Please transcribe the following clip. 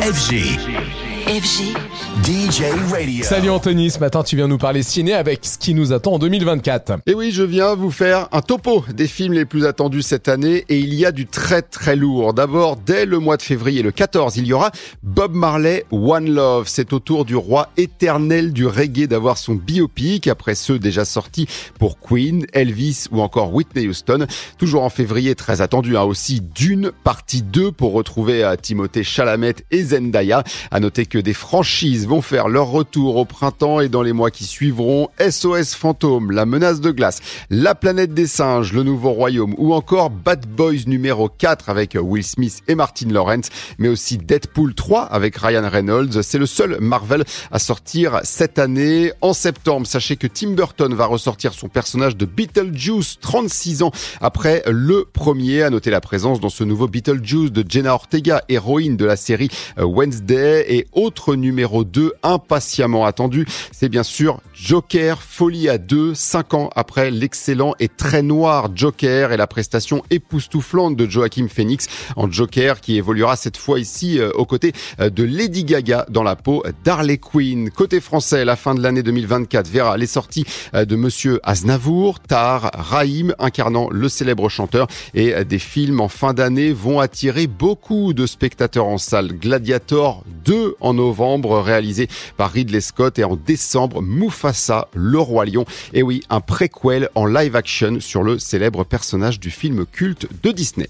FG. FG. DJ Radio. Salut Anthony, ce matin tu viens nous parler ciné avec ce qui nous attend en 2024. Et oui, je viens vous faire un topo des films les plus attendus cette année et il y a du très très lourd. D'abord, dès le mois de février, le 14, il y aura Bob Marley One Love. C'est au tour du roi éternel du reggae d'avoir son biopic après ceux déjà sortis pour Queen, Elvis ou encore Whitney Houston. Toujours en février, très attendu hein, aussi Dune partie 2 pour retrouver à Timothée Chalamet et Zendaya. À noter que des franchises vont faire leur retour au printemps et dans les mois qui suivront. SOS Fantôme, La menace de glace, La planète des singes, Le nouveau royaume ou encore Bad Boys numéro 4 avec Will Smith et Martin Lawrence, mais aussi Deadpool 3 avec Ryan Reynolds. C'est le seul Marvel à sortir cette année. En septembre, sachez que Tim Burton va ressortir son personnage de Beetlejuice 36 ans après le premier. À noter la présence dans ce nouveau Beetlejuice de Jenna Ortega, héroïne de la série Wednesday et autre numéro 2 impatiemment attendu, c'est bien sûr Joker, folie à deux, cinq ans après l'excellent et très noir Joker et la prestation époustouflante de Joaquin Phoenix en Joker qui évoluera cette fois ici euh, aux côtés euh, de Lady Gaga dans la peau d'Harley Quinn. Côté français, la fin de l'année 2024 verra les sorties euh, de Monsieur Aznavour, Tar, Raïm incarnant le célèbre chanteur et des films en fin d'année vont attirer beaucoup de spectateurs en salle. Gladiator 2 en novembre réalisé par Ridley Scott et en décembre Mufasa, le roi lion. Et oui, un préquel en live action sur le célèbre personnage du film culte de Disney.